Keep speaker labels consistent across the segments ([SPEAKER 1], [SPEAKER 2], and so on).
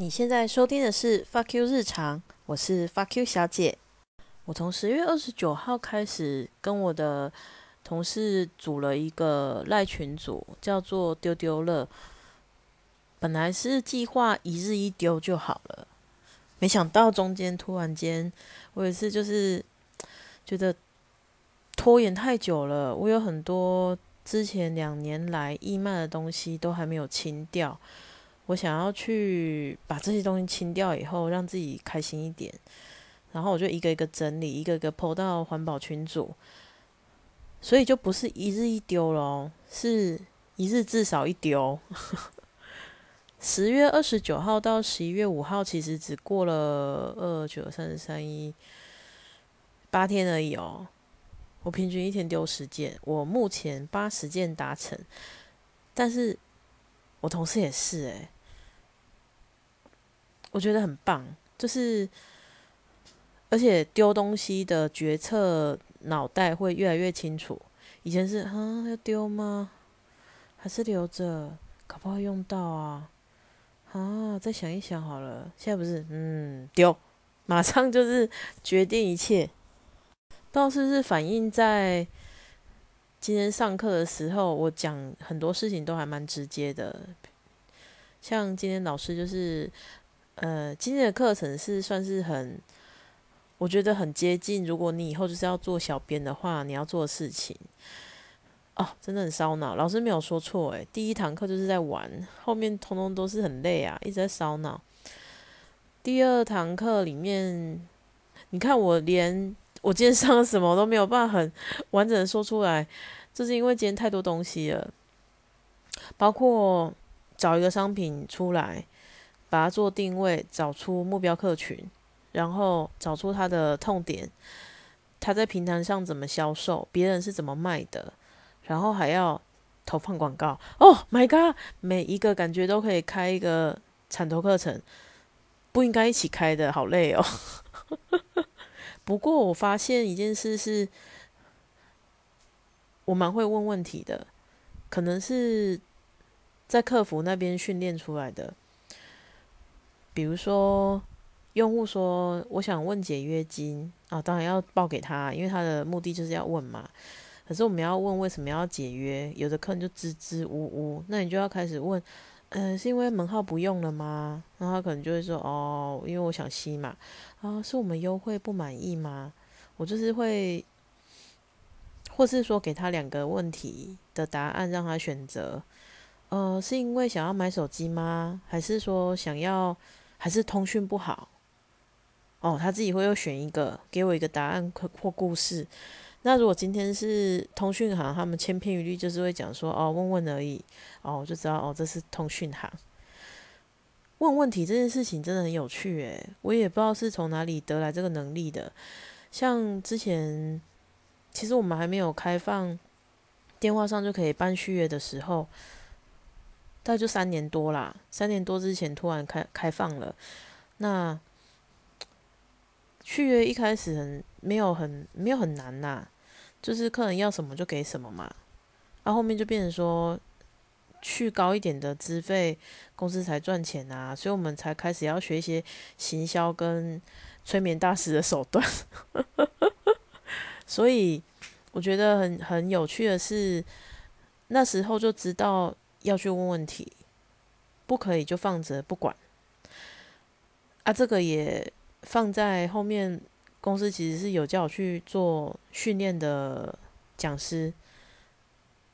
[SPEAKER 1] 你现在收听的是 Fuck You 日常，我是 Fuck You 小姐。我从十月二十九号开始跟我的同事组了一个赖群组，叫做丢丢乐。本来是计划一日一丢就好了，没想到中间突然间，我也是就是觉得拖延太久了，我有很多之前两年来易卖的东西都还没有清掉。我想要去把这些东西清掉以后，让自己开心一点，然后我就一个一个整理，一个一个抛到环保群组，所以就不是一日一丢咯，是一日至少一丢。十月二十九号到十一月五号，其实只过了二九三十三一八天而已哦。我平均一天丢十件，我目前八十件达成，但是我同事也是诶。我觉得很棒，就是而且丢东西的决策脑袋会越来越清楚。以前是啊，要丢吗？还是留着？可不可以用到啊？啊，再想一想好了。现在不是，嗯，丢，马上就是决定一切。不知道是是反映在今天上课的时候，我讲很多事情都还蛮直接的。像今天老师就是。呃，今天的课程是算是很，我觉得很接近。如果你以后就是要做小编的话，你要做的事情，哦，真的很烧脑。老师没有说错，诶，第一堂课就是在玩，后面通通都是很累啊，一直在烧脑。第二堂课里面，你看我连我今天上了什么都没有办法很完整的说出来，就是因为今天太多东西了，包括找一个商品出来。把它做定位，找出目标客群，然后找出它的痛点，它在平台上怎么销售，别人是怎么卖的，然后还要投放广告。Oh my god！每一个感觉都可以开一个产头课程，不应该一起开的，好累哦。不过我发现一件事是，我蛮会问问题的，可能是在客服那边训练出来的。比如说，用户说我想问解约金啊，当然要报给他，因为他的目的就是要问嘛。可是我们要问为什么要解约，有的客人就支支吾吾，那你就要开始问，嗯，是因为门号不用了吗？然后他可能就会说，哦，因为我想吸嘛。啊，是我们优惠不满意吗？我就是会，或是说给他两个问题的答案让他选择。呃，是因为想要买手机吗？还是说想要？还是通讯不好哦，他自己会又选一个给我一个答案或故事。那如果今天是通讯行，他们千篇一律就是会讲说哦，问问而已哦，我就知道哦，这是通讯行。问问题这件事情真的很有趣诶，我也不知道是从哪里得来这个能力的。像之前其实我们还没有开放电话上就可以办续约的时候。大概就三年多啦，三年多之前突然开开放了，那续约一开始很没有很没有很难呐，就是客人要什么就给什么嘛，然后后面就变成说去高一点的资费，公司才赚钱啊，所以我们才开始要学一些行销跟催眠大师的手段，所以我觉得很很有趣的是，那时候就知道。要去问问题，不可以就放着不管。啊，这个也放在后面。公司其实是有叫我去做训练的讲师，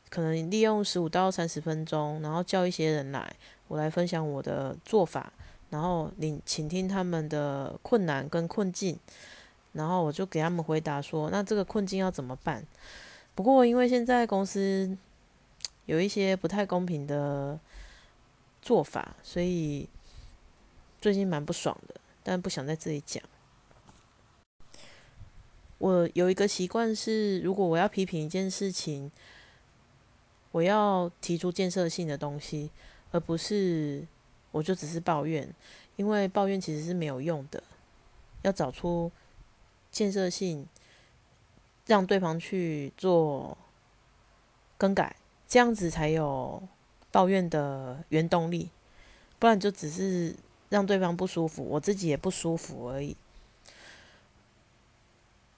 [SPEAKER 1] 可能利用十五到三十分钟，然后叫一些人来，我来分享我的做法，然后你倾听他们的困难跟困境，然后我就给他们回答说，那这个困境要怎么办？不过因为现在公司。有一些不太公平的做法，所以最近蛮不爽的，但不想在这里讲。我有一个习惯是，如果我要批评一件事情，我要提出建设性的东西，而不是我就只是抱怨，因为抱怨其实是没有用的，要找出建设性，让对方去做更改。这样子才有抱怨的原动力，不然就只是让对方不舒服，我自己也不舒服而已。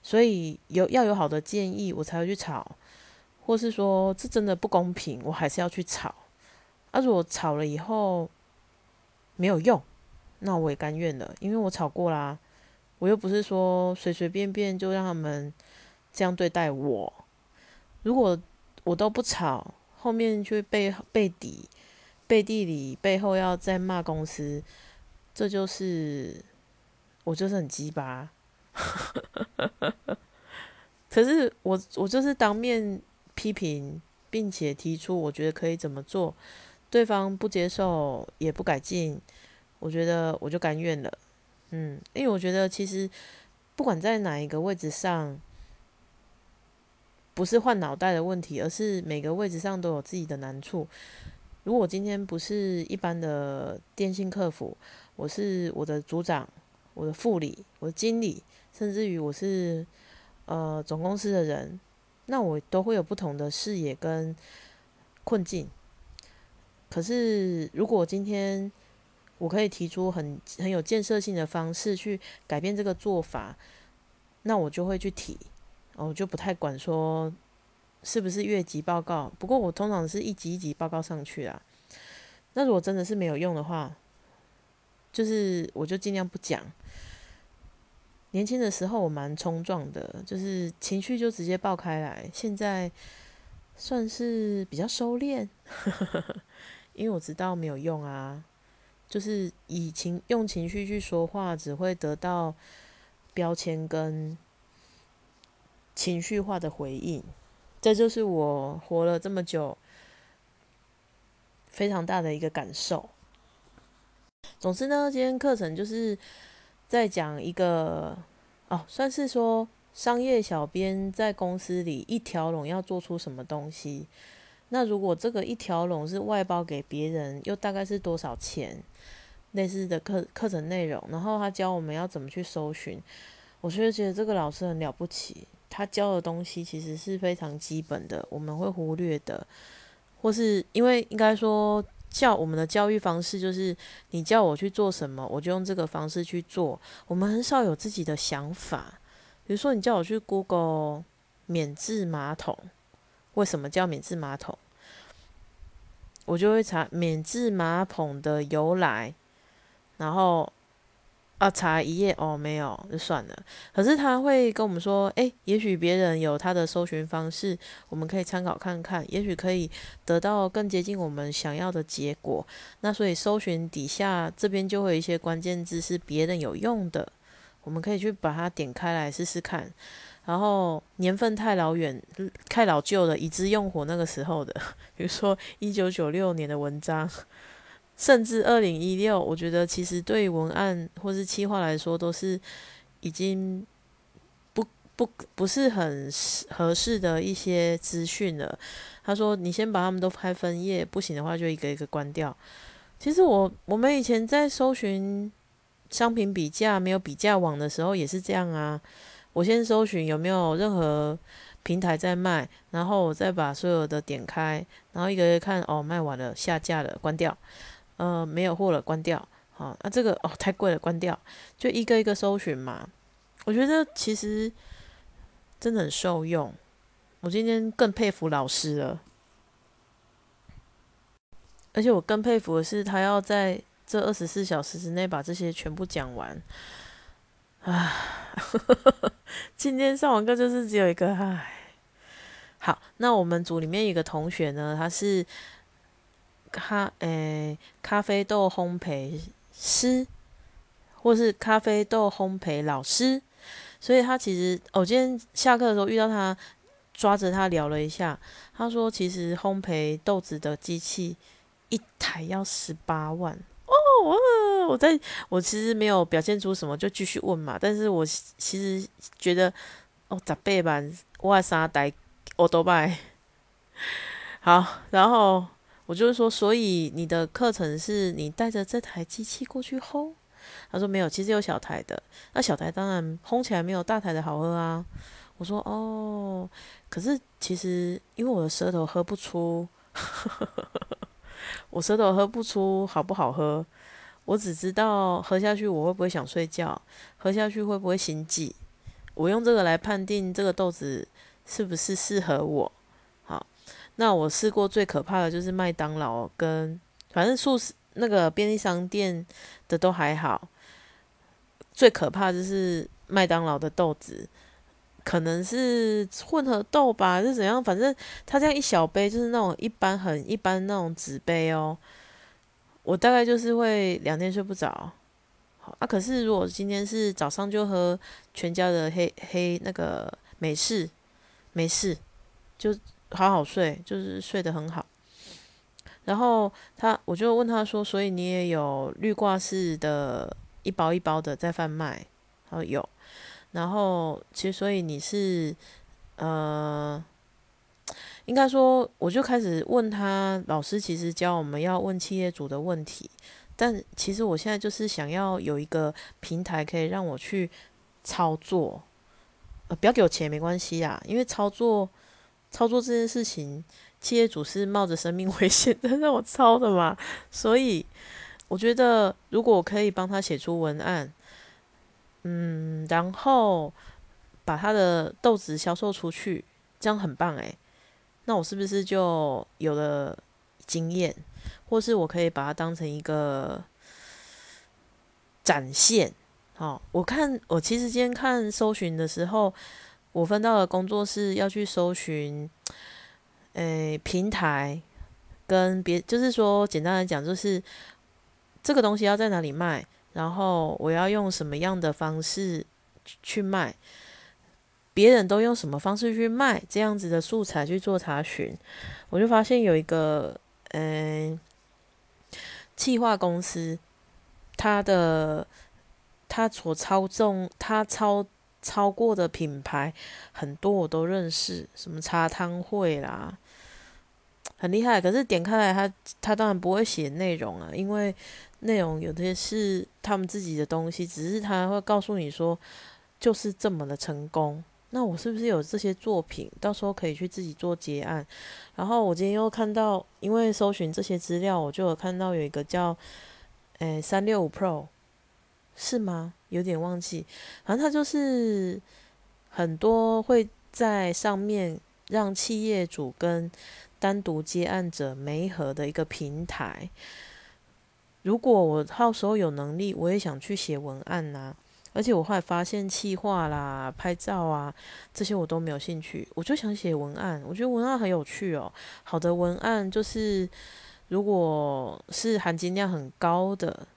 [SPEAKER 1] 所以有要有好的建议，我才会去吵，或是说这真的不公平，我还是要去吵。啊，如果吵了以后没有用，那我也甘愿了，因为我吵过啦。我又不是说随随便便就让他们这样对待我。如果我都不吵，后面就背背底背地里背后要再骂公司，这就是我就是很鸡巴。可是我我就是当面批评，并且提出我觉得可以怎么做，对方不接受也不改进，我觉得我就甘愿了。嗯，因为我觉得其实不管在哪一个位置上，不是换脑袋的问题，而是每个位置上都有自己的难处。如果今天不是一般的电信客服，我是我的组长、我的副理、我的经理，甚至于我是呃总公司的人，那我都会有不同的视野跟困境。可是如果今天，我可以提出很很有建设性的方式去改变这个做法，那我就会去提，我就不太管说是不是越级报告。不过我通常是一级一级报告上去啊。那如果真的是没有用的话，就是我就尽量不讲。年轻的时候我蛮冲撞的，就是情绪就直接爆开来。现在算是比较收敛，因为我知道没有用啊。就是以情用情绪去说话，只会得到标签跟情绪化的回应。这就是我活了这么久非常大的一个感受。总之呢，今天课程就是在讲一个哦，算是说商业小编在公司里一条龙要做出什么东西。那如果这个一条龙是外包给别人，又大概是多少钱？类似的课课程内容，然后他教我们要怎么去搜寻，我就觉得这个老师很了不起。他教的东西其实是非常基本的，我们会忽略的，或是因为应该说教我们的教育方式就是你叫我去做什么，我就用这个方式去做。我们很少有自己的想法。比如说，你叫我去 Google 免治马桶，为什么叫免治马桶？我就会查免治马桶的由来。然后啊，查一页哦，没有就算了。可是他会跟我们说，诶，也许别人有他的搜寻方式，我们可以参考看看，也许可以得到更接近我们想要的结果。那所以搜寻底下这边就会有一些关键字是别人有用的，我们可以去把它点开来试试看。然后年份太老远、太老旧了，已知用火那个时候的，比如说一九九六年的文章。甚至二零一六，我觉得其实对文案或是企划来说，都是已经不不不是很合适的一些资讯了。他说：“你先把他们都开分页，不行的话就一个一个关掉。”其实我我们以前在搜寻商品比价没有比价网的时候也是这样啊。我先搜寻有没有任何平台在卖，然后我再把所有的点开，然后一个一个看，哦，卖完了，下架了，关掉。呃，没有货了，关掉。好，那这个哦，太贵了，关掉。就一个一个搜寻嘛。我觉得其实真的很受用。我今天更佩服老师了，而且我更佩服的是，他要在这二十四小时之内把这些全部讲完。啊，今天上完课就是只有一个唉。好，那我们组里面有个同学呢，他是。咖诶，咖啡豆烘焙师，或是咖啡豆烘焙老师，所以他其实，我今天下课的时候遇到他，抓着他聊了一下，他说其实烘焙豆子的机器一台要十八万哦，我在我其实没有表现出什么，就继续问嘛，但是我其实觉得哦，十八万，我三台我都买，好，然后。我就是说，所以你的课程是你带着这台机器过去烘？他说没有，其实有小台的。那小台当然烘起来没有大台的好喝啊。我说哦，可是其实因为我的舌头喝不出，我舌头喝不出好不好喝。我只知道喝下去我会不会想睡觉，喝下去会不会心悸。我用这个来判定这个豆子是不是适合我。好，那我试过最可怕的就是麦当劳跟反正素食那个便利商店的都还好，最可怕就是麦当劳的豆子。可能是混合豆吧，是怎样？反正它这样一小杯，就是那种一般很一般那种纸杯哦。我大概就是会两天睡不着。好啊，可是如果今天是早上就喝全家的黑黑那个美式，没事，就好好睡，就是睡得很好。然后他，我就问他说：“所以你也有绿挂式的一包一包的在贩卖？”他说有。然后，其实，所以你是，呃，应该说，我就开始问他，老师其实教我们要问企业主的问题，但其实我现在就是想要有一个平台可以让我去操作，呃，不要给我钱没关系啊，因为操作操作这件事情，企业主是冒着生命危险的让我操的嘛，所以我觉得如果我可以帮他写出文案。嗯，然后把他的豆子销售出去，这样很棒诶。那我是不是就有了经验，或是我可以把它当成一个展现？好，我看我其实今天看搜寻的时候，我分到的工作是要去搜寻，诶，平台跟别，就是说简单来讲，就是这个东西要在哪里卖。然后我要用什么样的方式去卖？别人都用什么方式去卖？这样子的素材去做查询，我就发现有一个嗯，气化公司，它的它所操纵它超超过的品牌很多，我都认识，什么茶汤会啦，很厉害。可是点开来，他他当然不会写内容啊，因为。内容有些是他们自己的东西，只是他会告诉你说，就是这么的成功。那我是不是有这些作品，到时候可以去自己做结案？然后我今天又看到，因为搜寻这些资料，我就有看到有一个叫，诶三六五 Pro，是吗？有点忘记。反正它就是很多会在上面让企业主跟单独接案者媒合的一个平台。如果我到时候有能力，我也想去写文案呐。而且我后来发现，气画啦、拍照啊这些我都没有兴趣，我就想写文案。我觉得文案很有趣哦。好的文案就是，如果是含金量很高的，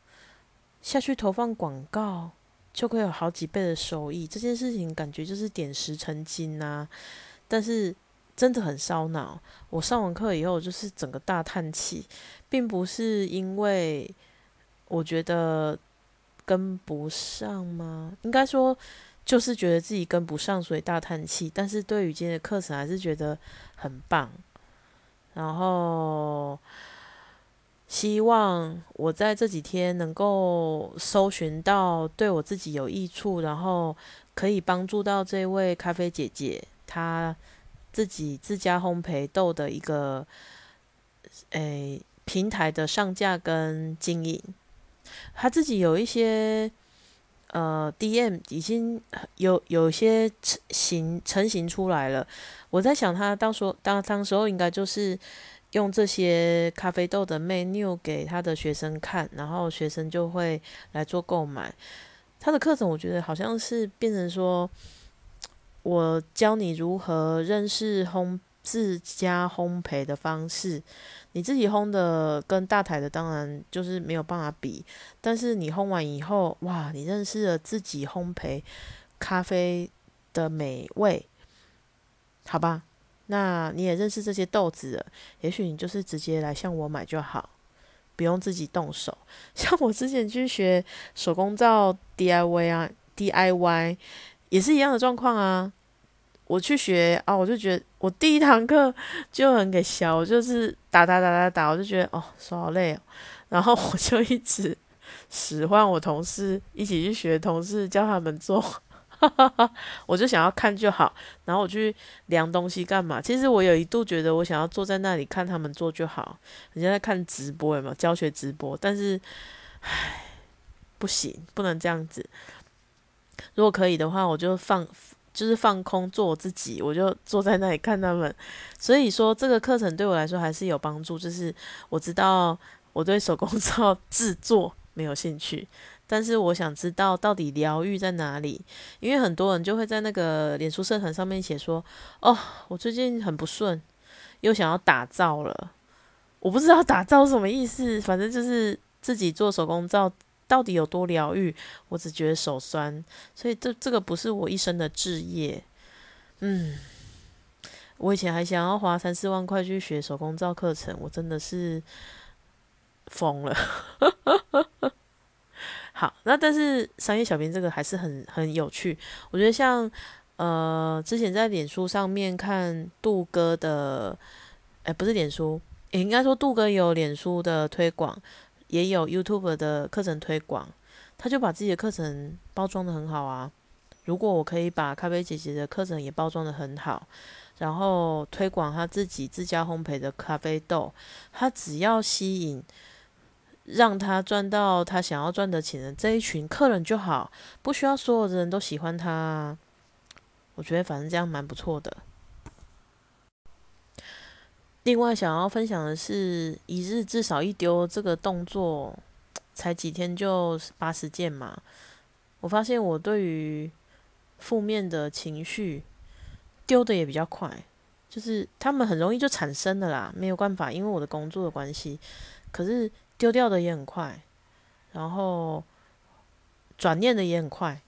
[SPEAKER 1] 下去投放广告就会有好几倍的收益。这件事情感觉就是点石成金呐。但是真的很烧脑。我上完课以后，就是整个大叹气。并不是因为我觉得跟不上吗？应该说就是觉得自己跟不上，所以大叹气。但是对于今天的课程，还是觉得很棒。然后希望我在这几天能够搜寻到对我自己有益处，然后可以帮助到这位咖啡姐姐，她自己自家烘焙豆的一个诶。平台的上架跟经营，她自己有一些呃 DM 已经有有些成型成型出来了。我在想，她到时候当当时候应该就是用这些咖啡豆的 menu 给他的学生看，然后学生就会来做购买。他的课程我觉得好像是变成说，我教你如何认识烘自家烘焙的方式。你自己烘的跟大台的当然就是没有办法比，但是你烘完以后，哇，你认识了自己烘焙咖啡的美味，好吧？那你也认识这些豆子了，也许你就是直接来向我买就好，不用自己动手。像我之前去学手工皂 DIY 啊，DIY 也是一样的状况啊。我去学啊，我就觉得我第一堂课就很给笑，就是打打打打打，我就觉得哦手好累哦，然后我就一直使唤我同事一起去学，同事教他们做，哈 哈我就想要看就好，然后我去量东西干嘛？其实我有一度觉得我想要坐在那里看他们做就好，人家在看直播有没有教学直播？但是唉，不行，不能这样子。如果可以的话，我就放，就是放空做我自己，我就坐在那里看他们。所以说，这个课程对我来说还是有帮助。就是我知道我对手工皂制作没有兴趣，但是我想知道到底疗愈在哪里。因为很多人就会在那个脸书社团上面写说：“哦，我最近很不顺，又想要打造了。”我不知道打造什么意思，反正就是自己做手工皂。到底有多疗愈？我只觉得手酸，所以这这个不是我一生的志业。嗯，我以前还想要花三四万块去学手工皂课程，我真的是疯了。好，那但是商业小编这个还是很很有趣。我觉得像呃，之前在脸书上面看杜哥的，哎，不是脸书，也应该说杜哥有脸书的推广。也有 YouTube 的课程推广，他就把自己的课程包装的很好啊。如果我可以把咖啡姐姐的课程也包装的很好，然后推广他自己自家烘焙的咖啡豆，他只要吸引让他赚到他想要赚的钱的这一群客人就好，不需要所有的人都喜欢他。我觉得反正这样蛮不错的。另外，想要分享的是，一日至少一丢这个动作，才几天就八十件嘛。我发现我对于负面的情绪丢的也比较快，就是他们很容易就产生的啦，没有办法，因为我的工作的关系。可是丢掉的也很快，然后转念的也很快。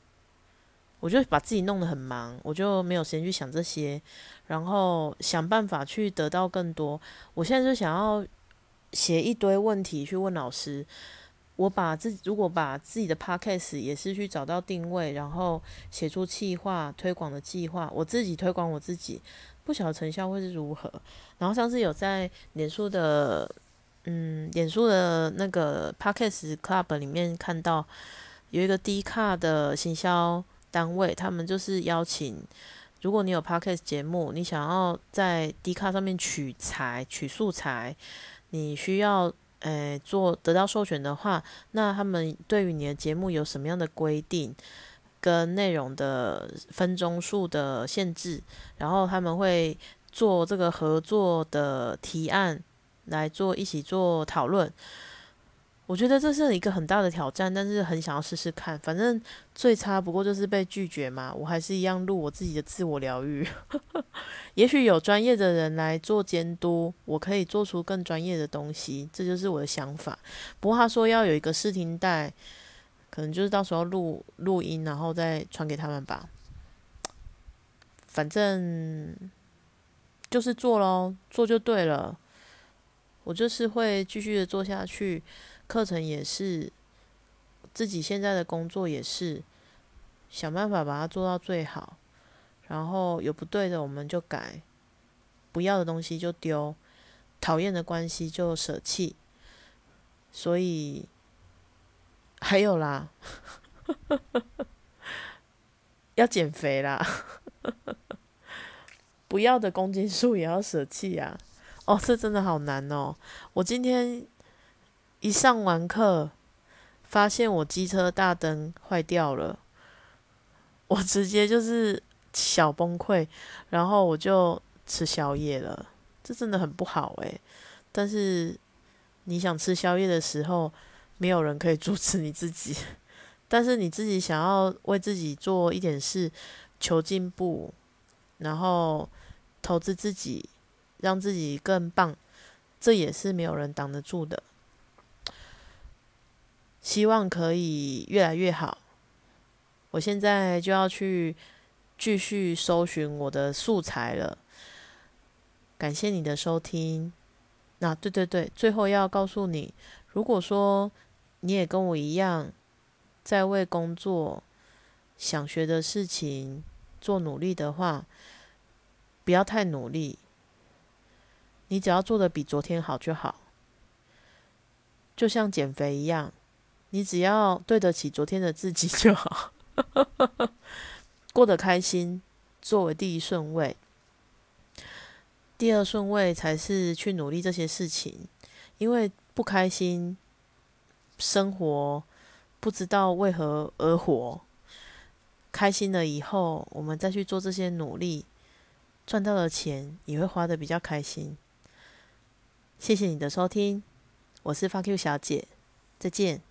[SPEAKER 1] 我就把自己弄得很忙，我就没有时间去想这些，然后想办法去得到更多。我现在就想要写一堆问题去问老师。我把自如果把自己的 podcast 也是去找到定位，然后写出计划推广的计划，我自己推广我自己，不晓得成效会是如何。然后上次有在脸书的嗯脸书的那个 podcast club 里面看到有一个低卡的行销。单位他们就是邀请，如果你有 podcast 节目，你想要在 D 卡上面取材、取素材，你需要诶做得到授权的话，那他们对于你的节目有什么样的规定跟内容的分钟数的限制，然后他们会做这个合作的提案来做一起做讨论。我觉得这是一个很大的挑战，但是很想要试试看。反正最差不过就是被拒绝嘛，我还是一样录我自己的自我疗愈。也许有专业的人来做监督，我可以做出更专业的东西，这就是我的想法。不过他说要有一个试听带，可能就是到时候录录音，然后再传给他们吧。反正就是做咯，做就对了。我就是会继续的做下去。课程也是，自己现在的工作也是，想办法把它做到最好。然后有不对的我们就改，不要的东西就丢，讨厌的关系就舍弃。所以还有啦，要减肥啦，不要的公斤数也要舍弃啊。哦，这真的好难哦。我今天。一上完课，发现我机车大灯坏掉了，我直接就是小崩溃，然后我就吃宵夜了。这真的很不好诶。但是你想吃宵夜的时候，没有人可以阻止你自己。但是你自己想要为自己做一点事，求进步，然后投资自己，让自己更棒，这也是没有人挡得住的。希望可以越来越好。我现在就要去继续搜寻我的素材了。感谢你的收听。那对对对，最后要告诉你，如果说你也跟我一样，在为工作、想学的事情做努力的话，不要太努力。你只要做的比昨天好就好。就像减肥一样你只要对得起昨天的自己就好。过得开心作为第一顺位。第二顺位才是去努力这些事情因为不开心生活不知道为何而活。开心了以后我们再去做这些努力赚到的钱也会花得比较开心谢谢你的收听，我是 Funky 小姐，再见。